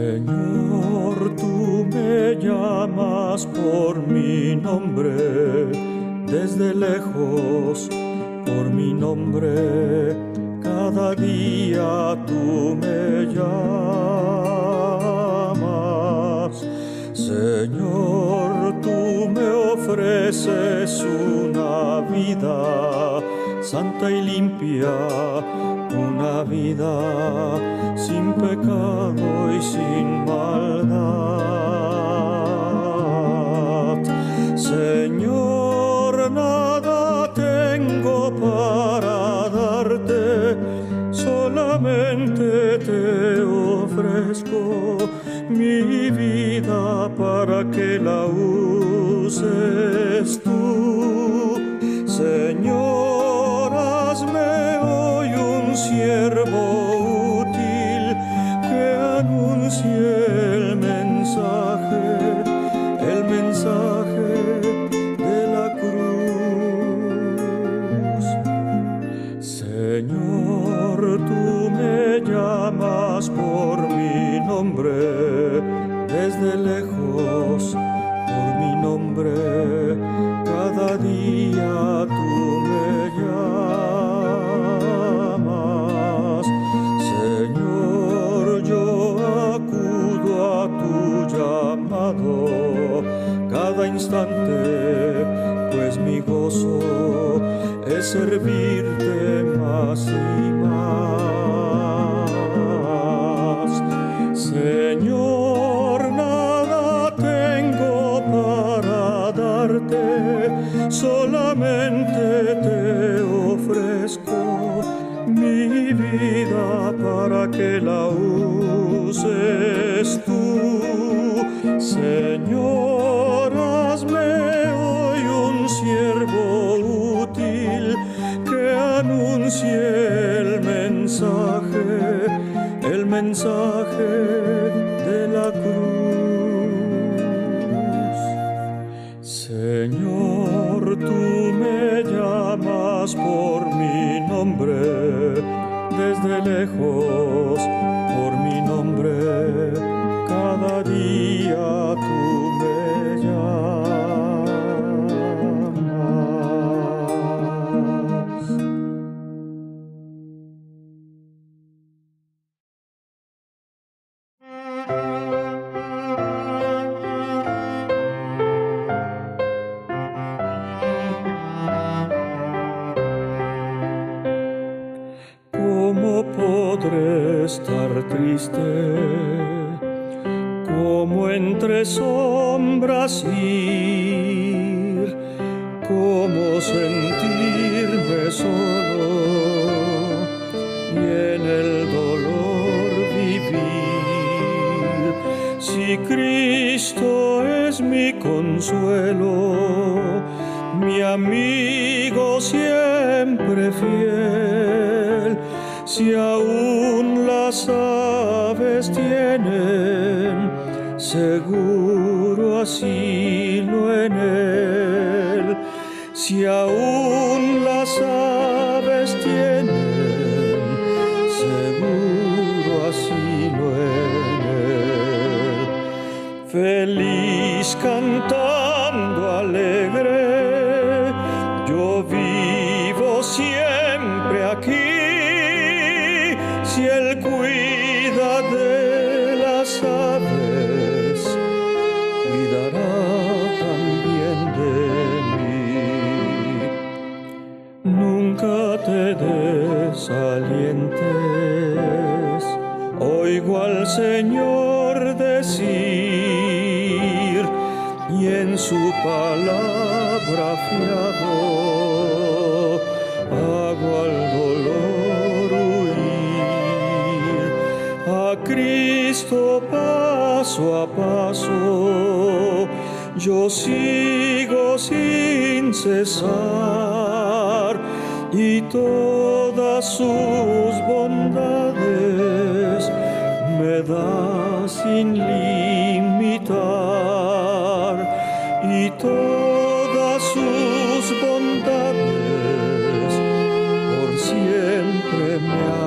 Señor, tú me llamas por mi nombre, desde lejos, por mi nombre cada día tú me llamas, Señor, tú me ofreces una vida santa y limpia, una vida sin pecado y sin maldad. Señor, ofrezco mi vida para que la uses tú. Señor, hazme hoy un siervo como entre sombras y Oigo al Señor decir y en su palabra fiado hago al dolor. A Cristo paso a paso yo sigo sin cesar y todas sus bondades me da sin limitar y todas sus bondades por siempre me ha.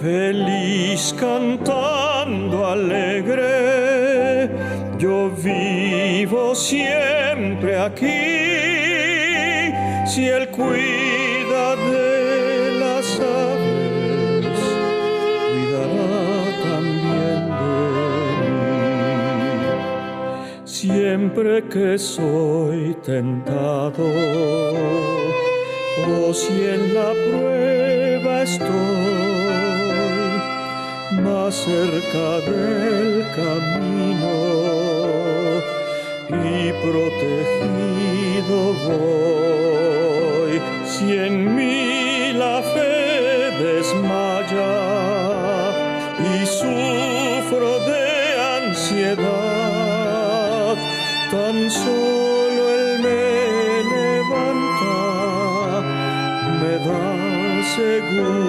Feliz cantando alegre, yo vivo siempre aquí. Si él cuida de las aves, cuidará también de mí. Siempre que soy tentado, o si en la prueba estoy, más cerca del camino y protegido voy. Si en mí la fe desmaya y sufro de ansiedad, tan solo Él me levanta, me da seguridad,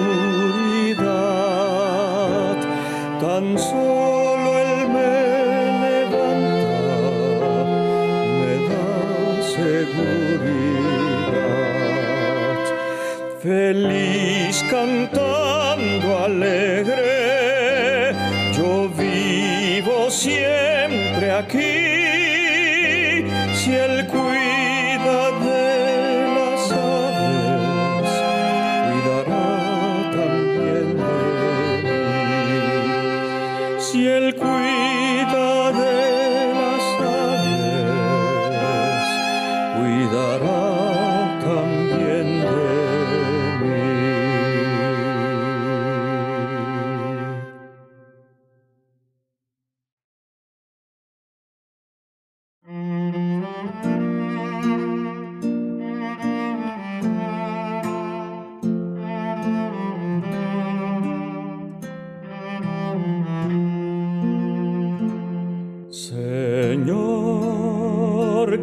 tan solo Feliz cantando alegre, yo vivo siempre aquí.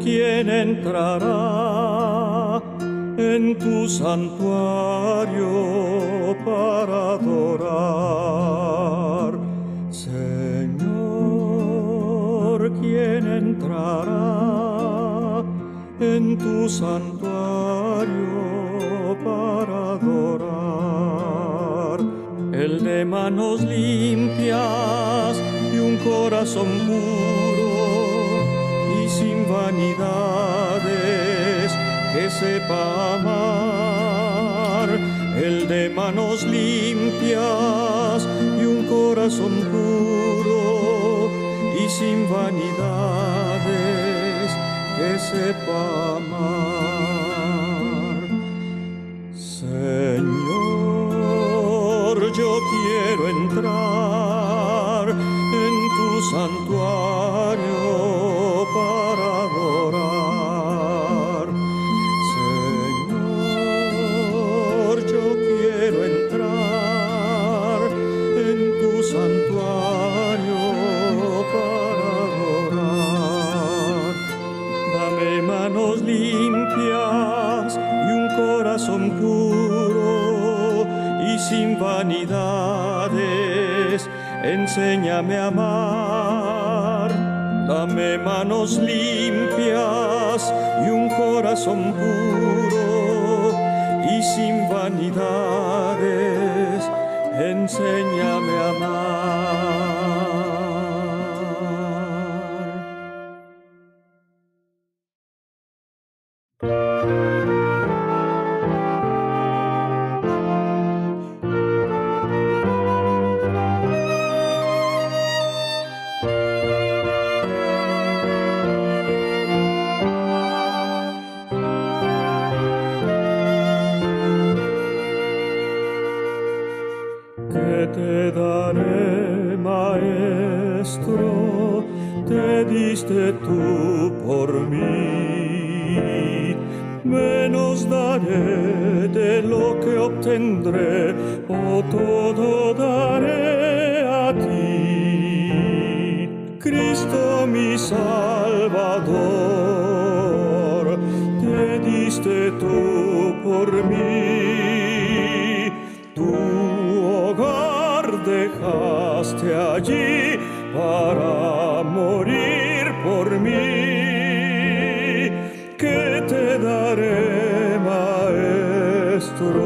¿Quién entrará en tu santuario para adorar? Señor, ¿quién entrará en tu santuario para adorar? El de manos limpias y un corazón puro sin vanidades que sepa amar. El de manos limpias y un corazón puro y sin vanidades que sepa amar. Enséñame a amar. Dame manos limpias y un corazón puro y sin vanidades. Enséñame por mí. Tu hogar dejaste allí para morir por mí. ¿Qué te daré, maestro?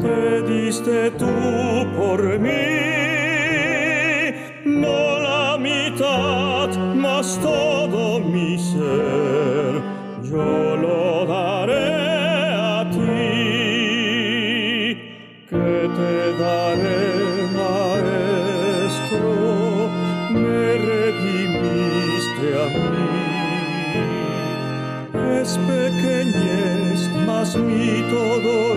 Te diste tú por mí. todo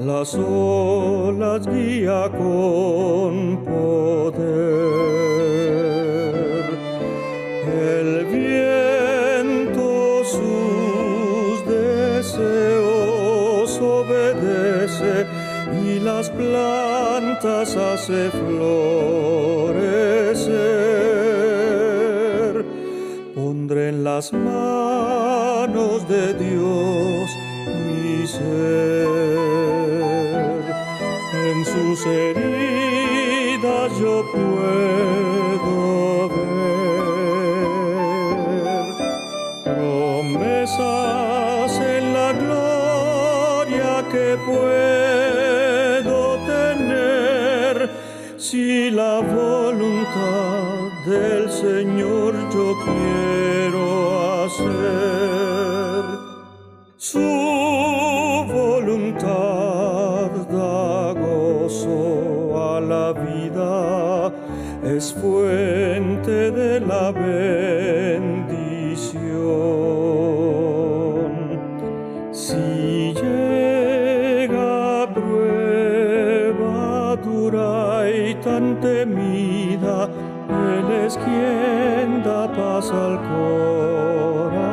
las olas guía con poder. El viento sus deseos obedece y las plantas hace florecer. Pondré en las manos de Dios sus heridas. querida y tan temida, Él es quien da paz al corazón.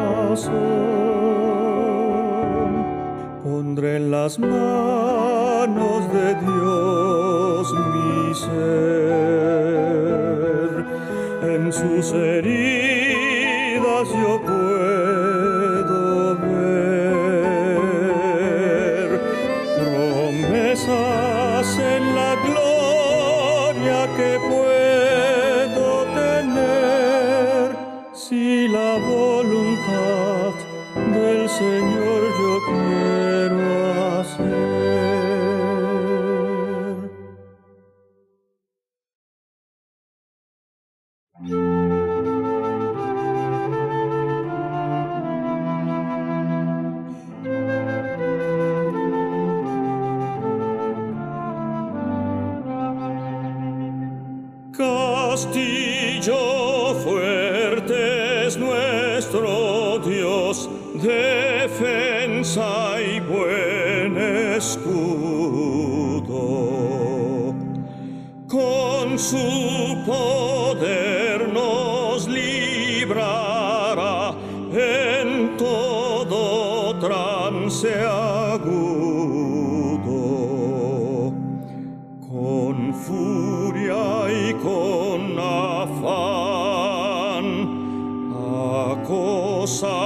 Pondré en las manos de Dios mi ser, en sus heridas agudo, con furia y con afán, acosa.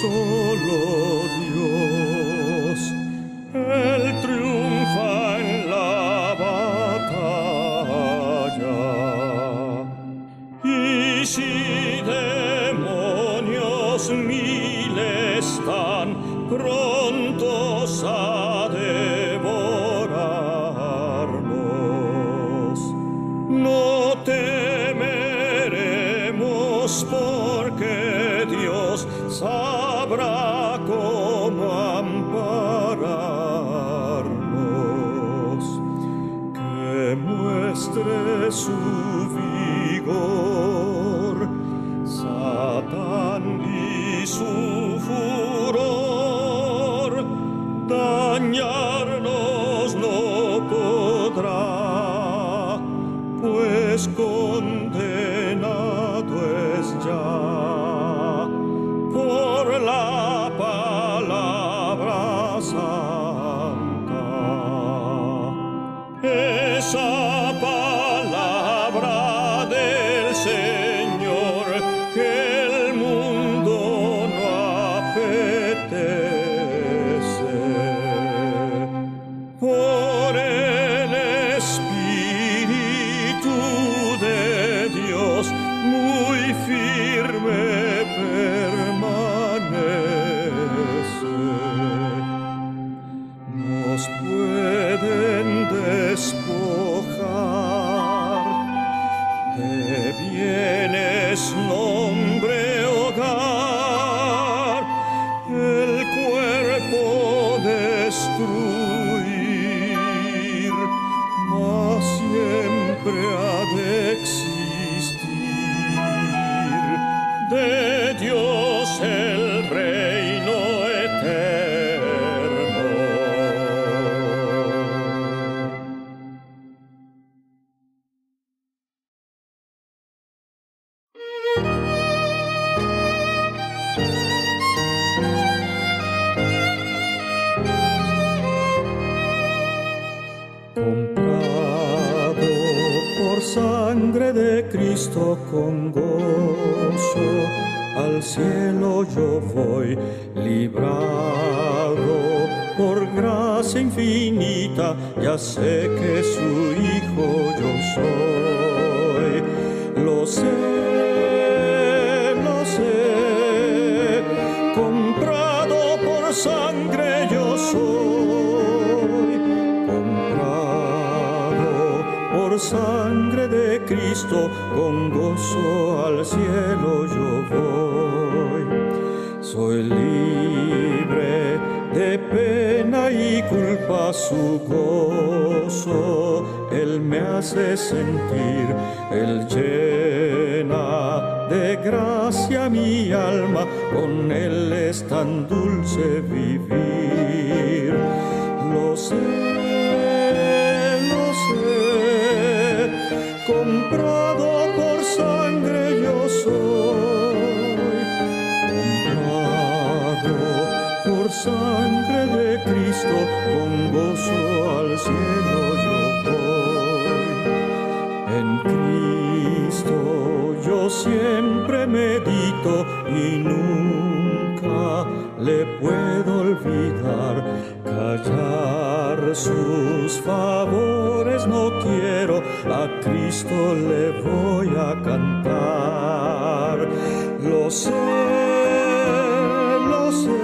solo. cuore sangre de Cristo, con gozo al cielo yo voy. Soy libre de pena y culpa, su gozo, Él me hace sentir, Él llena de gracia mi alma, con Él es tan dulce vivir. Lo sé comprado por sangre yo soy, comprado por sangre de Cristo, con gozo al cielo siempre medito y nunca le puedo olvidar. Callar sus favores no quiero a Cristo le voy a cantar. Lo sé lo sé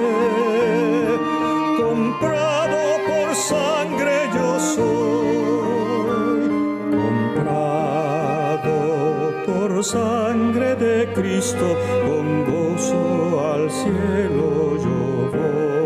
comprado por sangre yo soy sangre de Cristo con gozo al cielo yo voy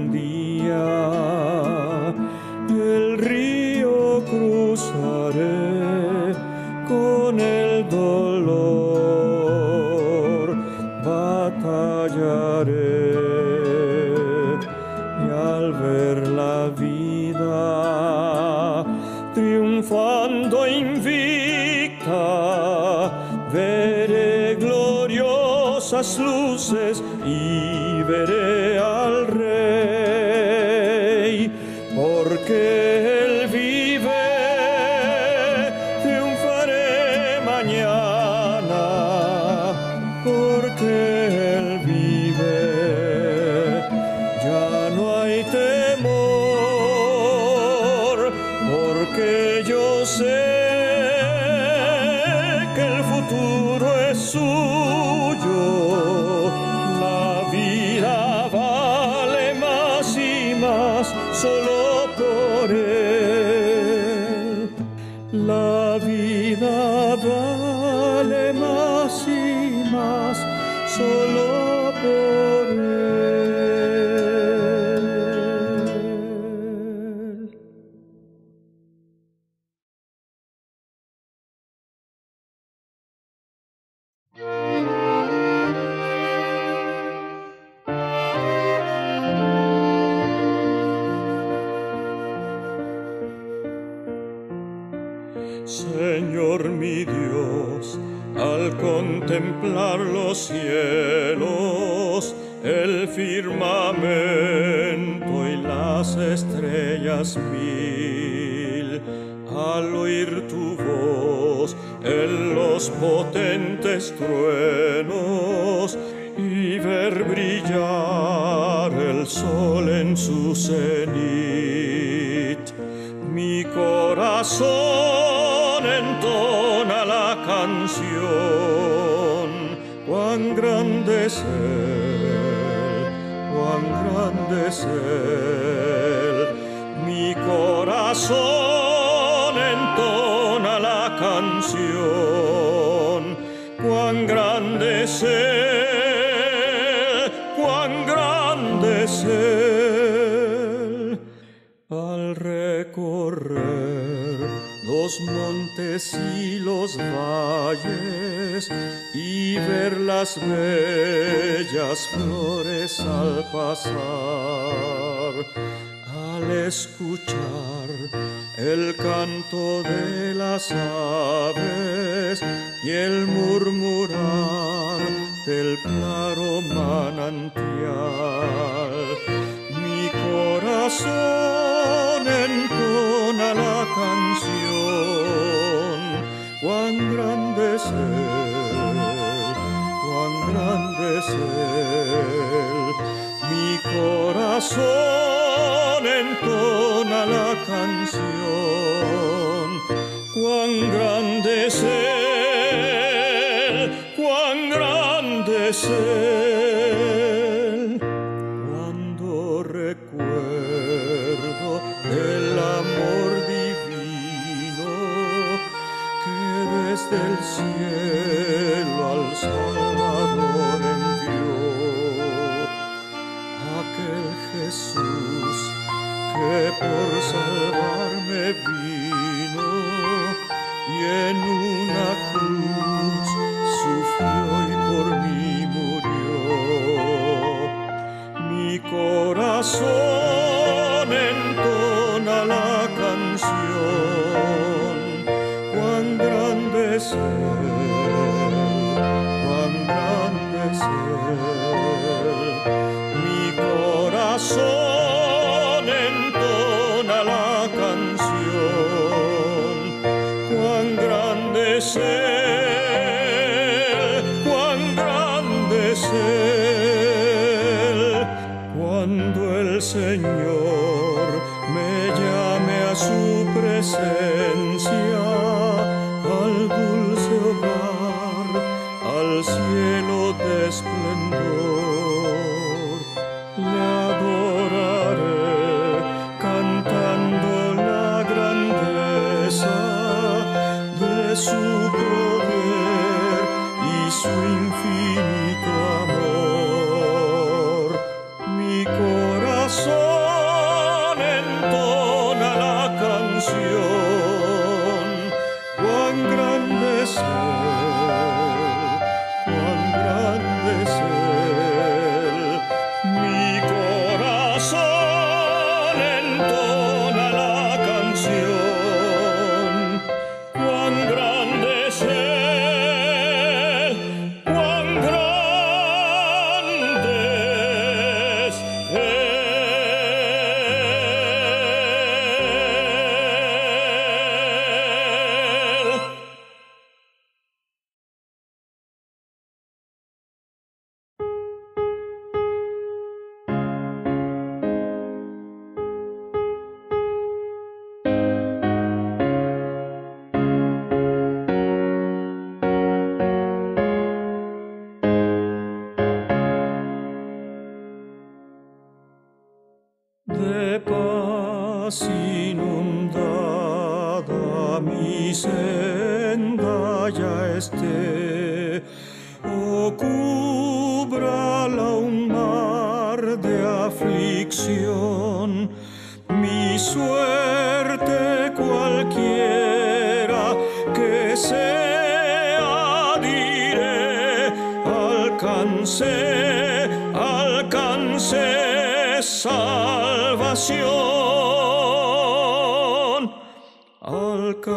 lover. al recorrer los montes y los valles y ver las bellas flores al pasar, al escuchar el canto de las aves y el murmurar del claro manantial. Mi corazón entona la canción, cuán grande es él, cuán grande es él. Mi corazón entona la canción, cuán grande es él. 是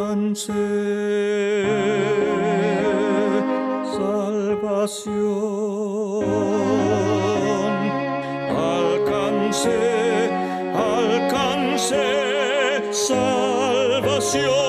alcance, salvación, alcance, alcance, salvación.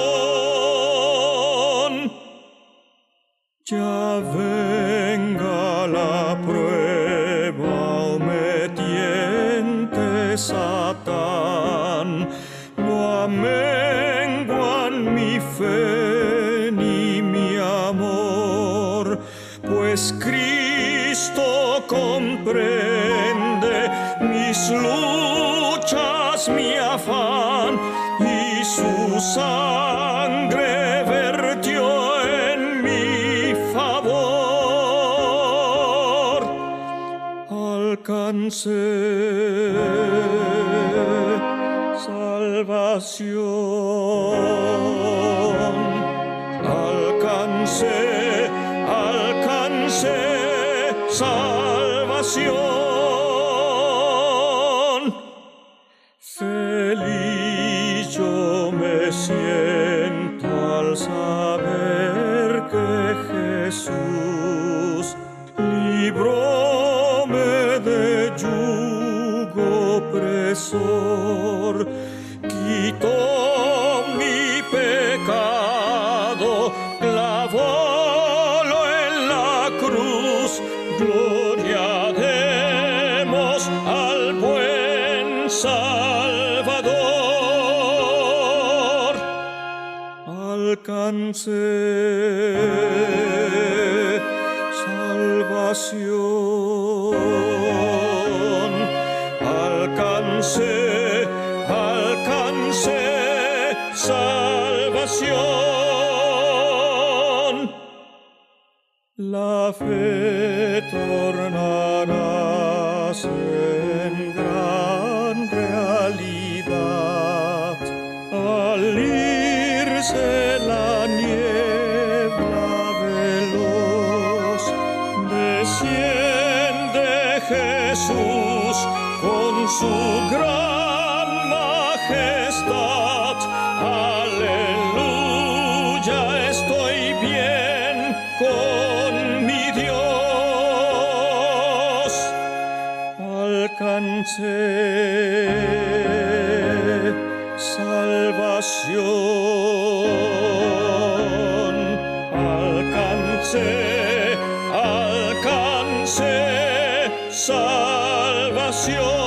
mi afán y su sangre vertió en mi favor. Alcancé. de yugo opresor, quitó mi pecado, clavólo en la cruz, gloria demos al buen Salvador. Alcancé feto Alcance, alcance, salvación.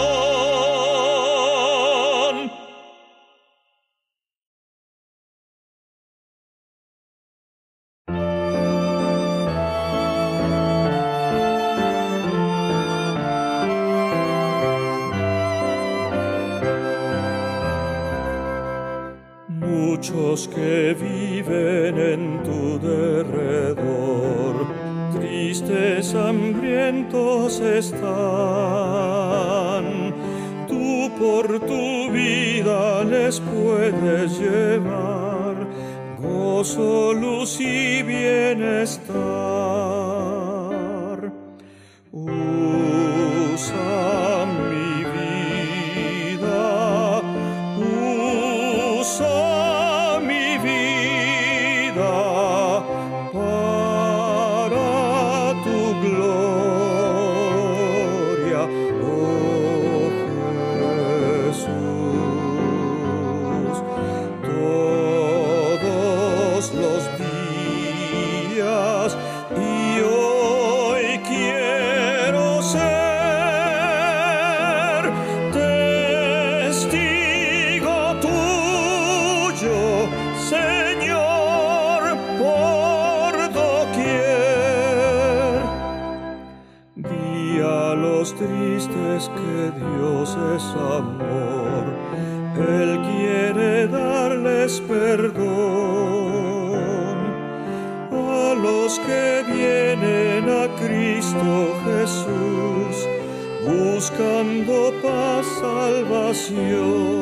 Salvación.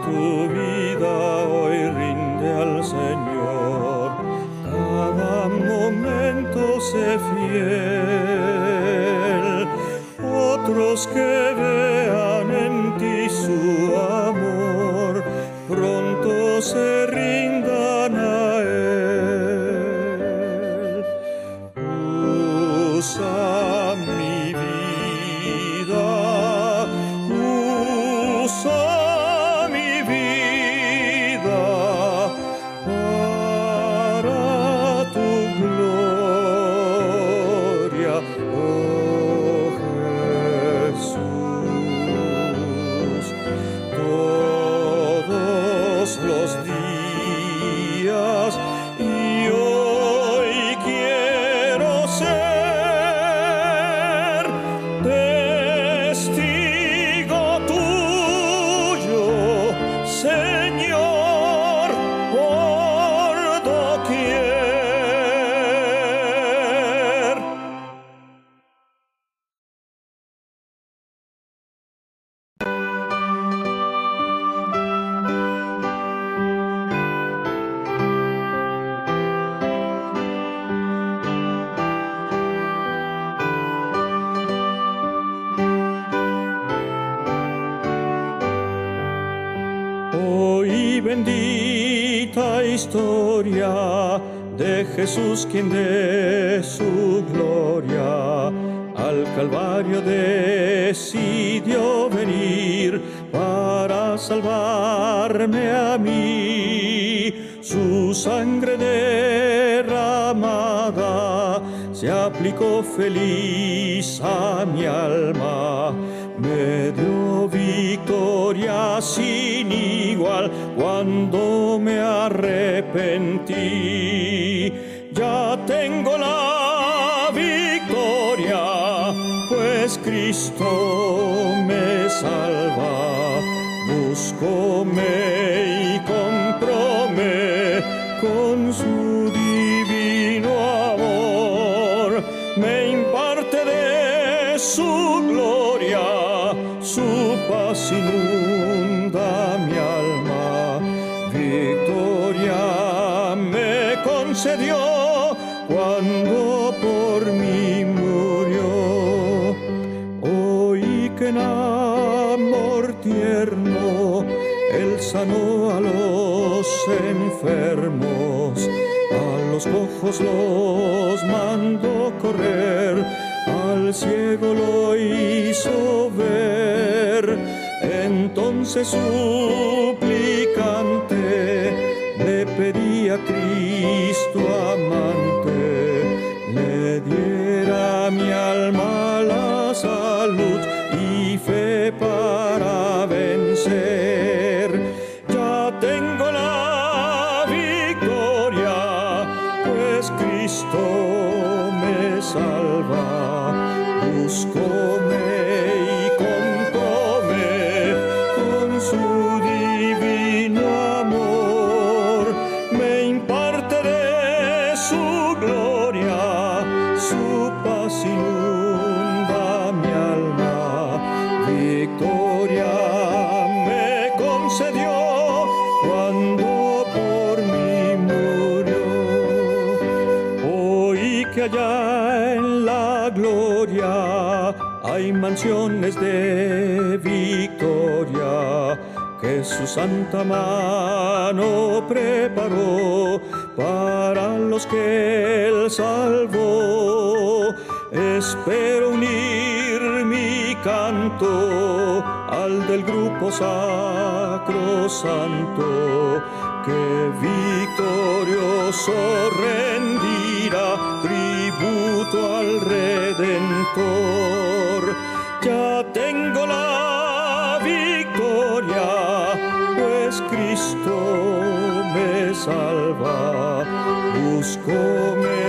Tu vida hoy rinde al Señor, cada momento sé fiel. Otros que vean en ti su amor, pronto se bendita historia de Jesús quien de su gloria al Calvario decidió venir para salvarme a mí. Su sangre derramada se aplicó feliz a mi alma me dio victoria sin cuando me arrepentí. Ya tengo la victoria, pues Cristo me salva. Buscóme y tierno él sanó a los enfermos, a los cojos los mandó correr, al ciego lo hizo ver. Entonces suplicante le pedía a Cristo amante, le diera mi alma Mansiones de victoria que su santa mano preparó para los que él salvó. Espero unir mi canto al del grupo sacro santo que victorioso rendirá tributo al Redentor. Ya tengo la victoria, pues Cristo me salva. Buscóme y